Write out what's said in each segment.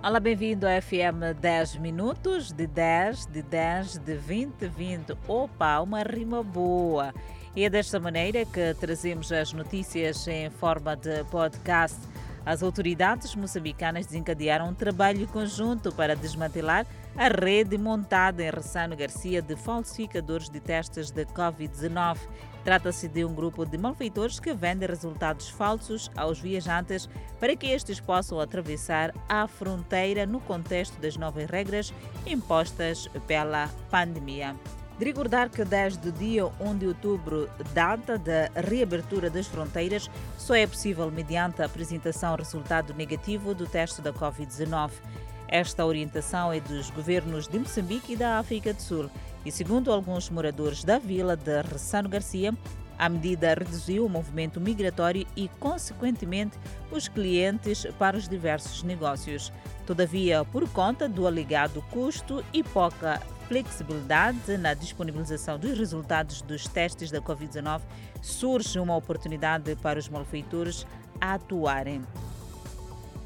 Olá, bem-vindo ao FM 10 minutos, de 10, de 10, de 20, 20. Opa, uma rima boa! E é desta maneira que trazemos as notícias em forma de podcast. As autoridades moçambicanas desencadearam um trabalho conjunto para desmantelar a rede montada em Ressano Garcia de falsificadores de testes de Covid-19. Trata-se de um grupo de malfeitores que vende resultados falsos aos viajantes para que estes possam atravessar a fronteira no contexto das novas regras impostas pela pandemia. De recordar que desde o dia 1 de outubro, data da reabertura das fronteiras, só é possível mediante a apresentação resultado negativo do teste da Covid-19. Esta orientação é dos governos de Moçambique e da África do Sul. E segundo alguns moradores da vila de Ressano Garcia, a medida reduziu o movimento migratório e, consequentemente, os clientes para os diversos negócios. Todavia, por conta do alegado custo e pouca flexibilidade na disponibilização dos resultados dos testes da Covid-19, surge uma oportunidade para os malfeitores atuarem.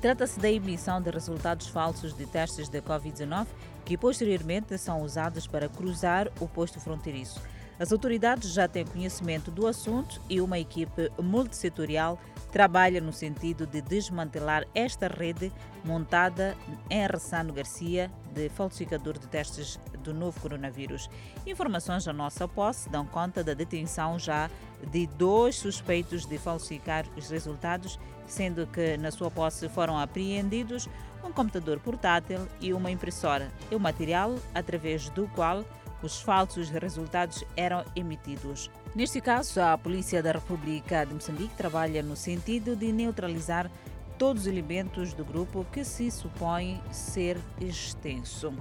Trata-se da emissão de resultados falsos de testes da Covid-19 que posteriormente são usados para cruzar o posto fronteiriço. As autoridades já têm conhecimento do assunto e uma equipe multissetorial trabalha no sentido de desmantelar esta rede montada em Ressano Garcia de falsificador de testes do novo coronavírus. Informações da nossa posse dão conta da detenção já de dois suspeitos de falsificar os resultados, sendo que na sua posse foram apreendidos um computador portátil e uma impressora, e o material através do qual os falsos resultados eram emitidos. Neste caso, a Polícia da República de Moçambique trabalha no sentido de neutralizar todos os elementos do grupo que se supõe ser extenso.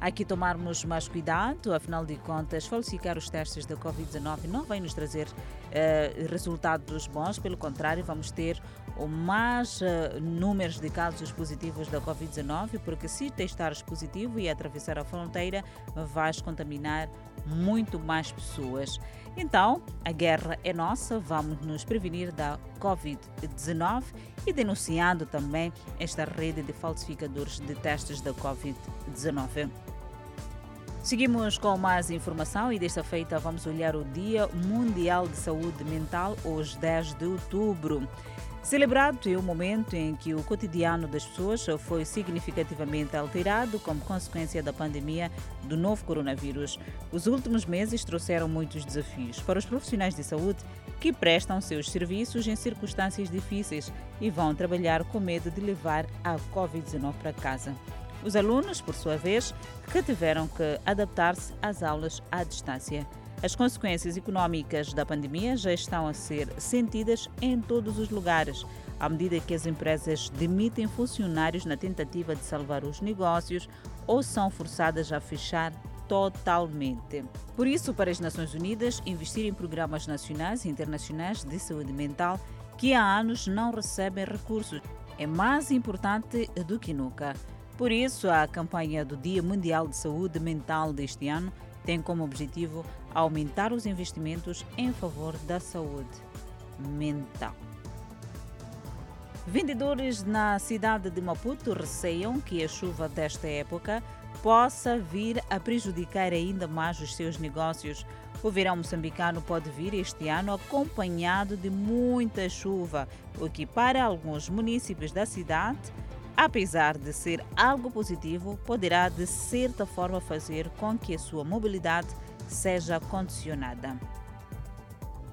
Há que tomarmos mais cuidado, afinal de contas, falsificar os testes da Covid-19 não vai nos trazer uh, resultados bons, pelo contrário, vamos ter mais uh, números de casos positivos da Covid-19, porque se testares positivo e atravessar a fronteira, vais contaminar muito mais pessoas. Então, a guerra é nossa, vamos nos prevenir da Covid-19 e denunciando também esta rede de falsificadores de testes da Covid-19. Seguimos com mais informação e desta feita vamos olhar o Dia Mundial de Saúde Mental, hoje 10 de outubro. Celebrado é o momento em que o cotidiano das pessoas foi significativamente alterado como consequência da pandemia do novo coronavírus. Os últimos meses trouxeram muitos desafios para os profissionais de saúde que prestam seus serviços em circunstâncias difíceis e vão trabalhar com medo de levar a Covid-19 para casa. Os alunos, por sua vez, que tiveram que adaptar-se às aulas à distância. As consequências econômicas da pandemia já estão a ser sentidas em todos os lugares, à medida que as empresas demitem funcionários na tentativa de salvar os negócios ou são forçadas a fechar totalmente. Por isso, para as Nações Unidas, investir em programas nacionais e internacionais de saúde mental que há anos não recebem recursos é mais importante do que nunca. Por isso, a campanha do Dia Mundial de Saúde Mental deste ano tem como objetivo aumentar os investimentos em favor da saúde mental. Vendedores na cidade de Maputo receiam que a chuva desta época possa vir a prejudicar ainda mais os seus negócios. O verão moçambicano pode vir este ano acompanhado de muita chuva, o que para alguns municípios da cidade apesar de ser algo positivo, poderá de certa forma fazer com que a sua mobilidade seja condicionada.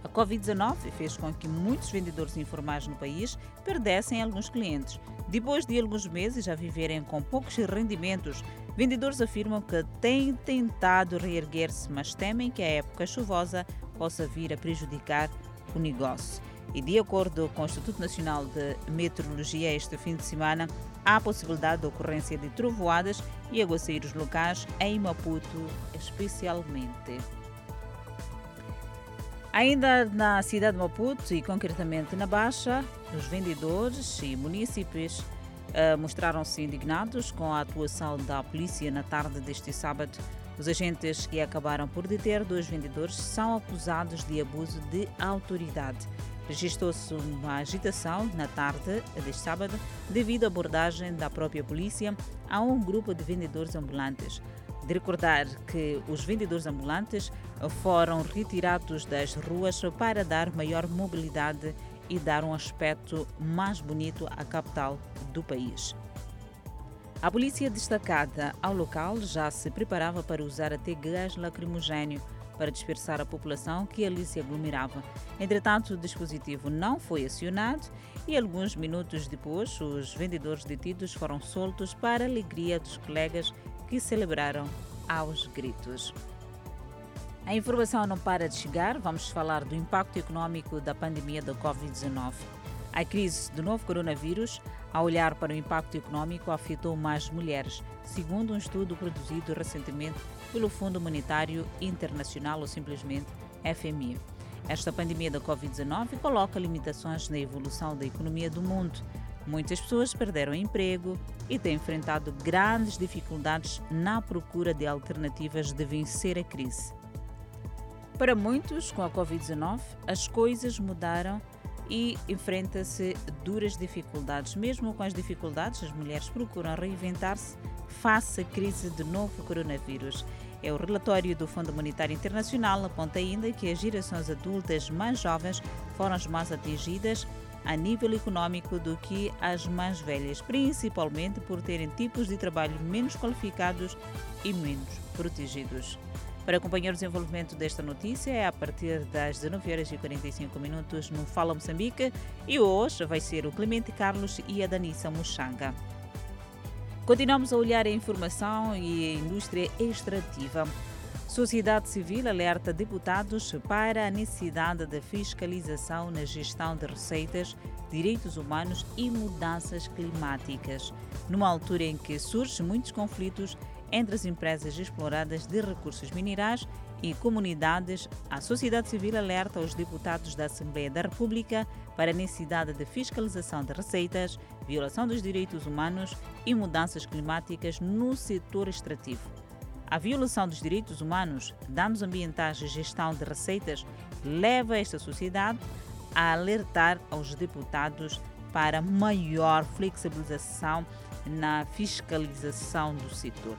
A Covid-19 fez com que muitos vendedores informais no país perdessem alguns clientes. Depois de alguns meses a viverem com poucos rendimentos, vendedores afirmam que têm tentado reerguer-se, mas temem que a época chuvosa possa vir a prejudicar o negócio. E de acordo com o Instituto Nacional de Meteorologia, este fim de semana há possibilidade de ocorrência de trovoadas e aguaceiros locais em Maputo, especialmente. Ainda na cidade de Maputo e concretamente na Baixa, os vendedores e munícipes uh, mostraram-se indignados com a atuação da polícia na tarde deste sábado Os agentes que acabaram por deter dois vendedores são acusados de abuso de autoridade. Registrou-se uma agitação na tarde deste sábado devido à abordagem da própria polícia a um grupo de vendedores ambulantes. De recordar que os vendedores ambulantes foram retirados das ruas para dar maior mobilidade e dar um aspecto mais bonito à capital do país. A polícia destacada ao local já se preparava para usar até gás lacrimogênio para dispersar a população que ali se aglomerava. Entretanto, o dispositivo não foi acionado e alguns minutos depois os vendedores detidos foram soltos para a alegria dos colegas que celebraram aos gritos. A informação não para de chegar, vamos falar do impacto econômico da pandemia da Covid-19. A crise do novo coronavírus, a olhar para o impacto econômico, afetou mais mulheres, segundo um estudo produzido recentemente pelo Fundo Monetário Internacional, ou simplesmente FMI. Esta pandemia da Covid-19 coloca limitações na evolução da economia do mundo. Muitas pessoas perderam emprego e têm enfrentado grandes dificuldades na procura de alternativas de vencer a crise. Para muitos, com a Covid-19, as coisas mudaram e enfrenta-se duras dificuldades. Mesmo com as dificuldades, as mulheres procuram reinventar-se face à crise do novo coronavírus. É o relatório do Fundo Monetário Internacional aponta ainda que as gerações adultas mais jovens foram as mais atingidas a nível econômico do que as mais velhas, principalmente por terem tipos de trabalho menos qualificados e menos protegidos. Para acompanhar o desenvolvimento desta notícia é a partir das 19 horas e 45 minutos no Fala Moçambique e hoje vai ser o Clemente Carlos e a Danissa Muxanga. Continuamos a olhar a informação e a indústria extrativa. Sociedade Civil alerta deputados para a necessidade de fiscalização na gestão de receitas, direitos humanos e mudanças climáticas, numa altura em que surgem muitos conflitos entre as empresas exploradas de recursos minerais e comunidades, a sociedade civil alerta os deputados da Assembleia da República para a necessidade de fiscalização de receitas, violação dos direitos humanos e mudanças climáticas no setor extrativo. A violação dos direitos humanos, danos ambientais e gestão de receitas leva esta sociedade a alertar aos deputados para maior flexibilização na fiscalização do setor.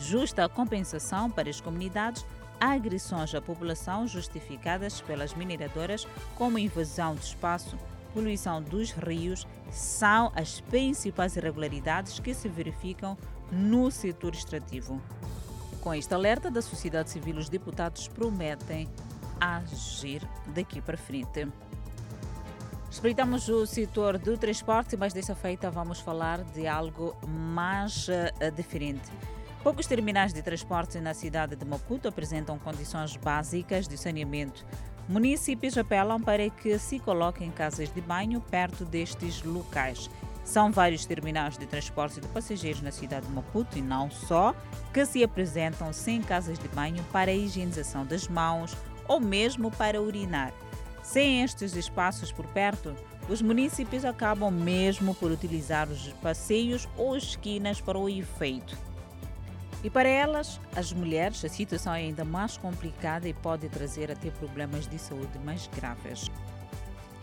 Justa compensação para as comunidades, agressões à população justificadas pelas mineradoras, como invasão de espaço, poluição dos rios, são as principais irregularidades que se verificam no setor extrativo. Com este alerta da sociedade civil, os deputados prometem agir daqui para frente. Espreitamos o setor do transporte, mas dessa feita vamos falar de algo mais uh, diferente. Poucos terminais de transporte na cidade de Maputo apresentam condições básicas de saneamento. Municípios apelam para que se coloquem casas de banho perto destes locais. São vários terminais de transporte de passageiros na cidade de Maputo e não só, que se apresentam sem casas de banho para a higienização das mãos ou mesmo para urinar. Sem estes espaços por perto, os municípios acabam mesmo por utilizar os passeios ou esquinas para o efeito. E para elas, as mulheres, a situação é ainda mais complicada e pode trazer até problemas de saúde mais graves.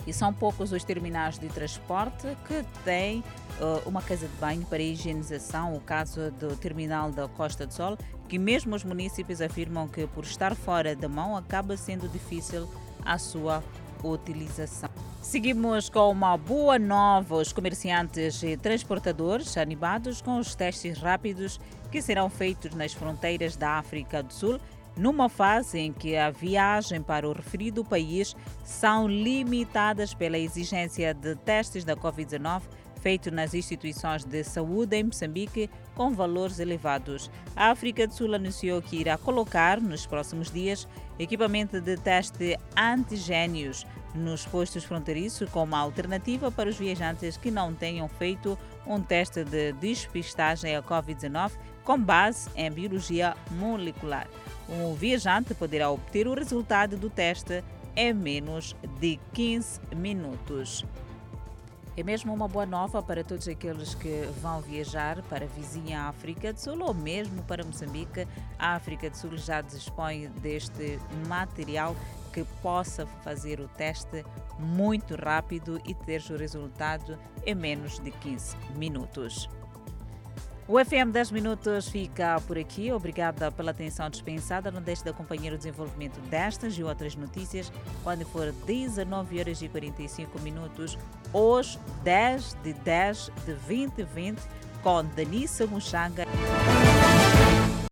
E são poucos os terminais de transporte que têm uh, uma casa de banho para higienização. O caso do terminal da Costa do Sol, que mesmo os municípios afirmam que por estar fora da mão acaba sendo difícil a sua utilização. Seguimos com uma boa nova. Os comerciantes e transportadores animados com os testes rápidos que serão feitos nas fronteiras da África do Sul, numa fase em que a viagem para o referido país são limitadas pela exigência de testes da Covid-19 feito nas instituições de saúde em Moçambique com valores elevados. A África do Sul anunciou que irá colocar nos próximos dias equipamento de teste antigênios nos postos fronteiriços como alternativa para os viajantes que não tenham feito um teste de despistagem à Covid-19 com base em biologia molecular. O viajante poderá obter o resultado do teste em menos de 15 minutos. É mesmo uma boa nova para todos aqueles que vão viajar para a vizinha África do Sul ou mesmo para Moçambique. A África do Sul já dispõe deste material que possa fazer o teste muito rápido e ter o resultado em menos de 15 minutos. O FM 10 Minutos fica por aqui. Obrigada pela atenção dispensada. Não deixe de acompanhar o desenvolvimento destas e outras notícias quando for 19 horas e 45 minutos, hoje 10 de 10 de 2020, com Danissa Muxanga.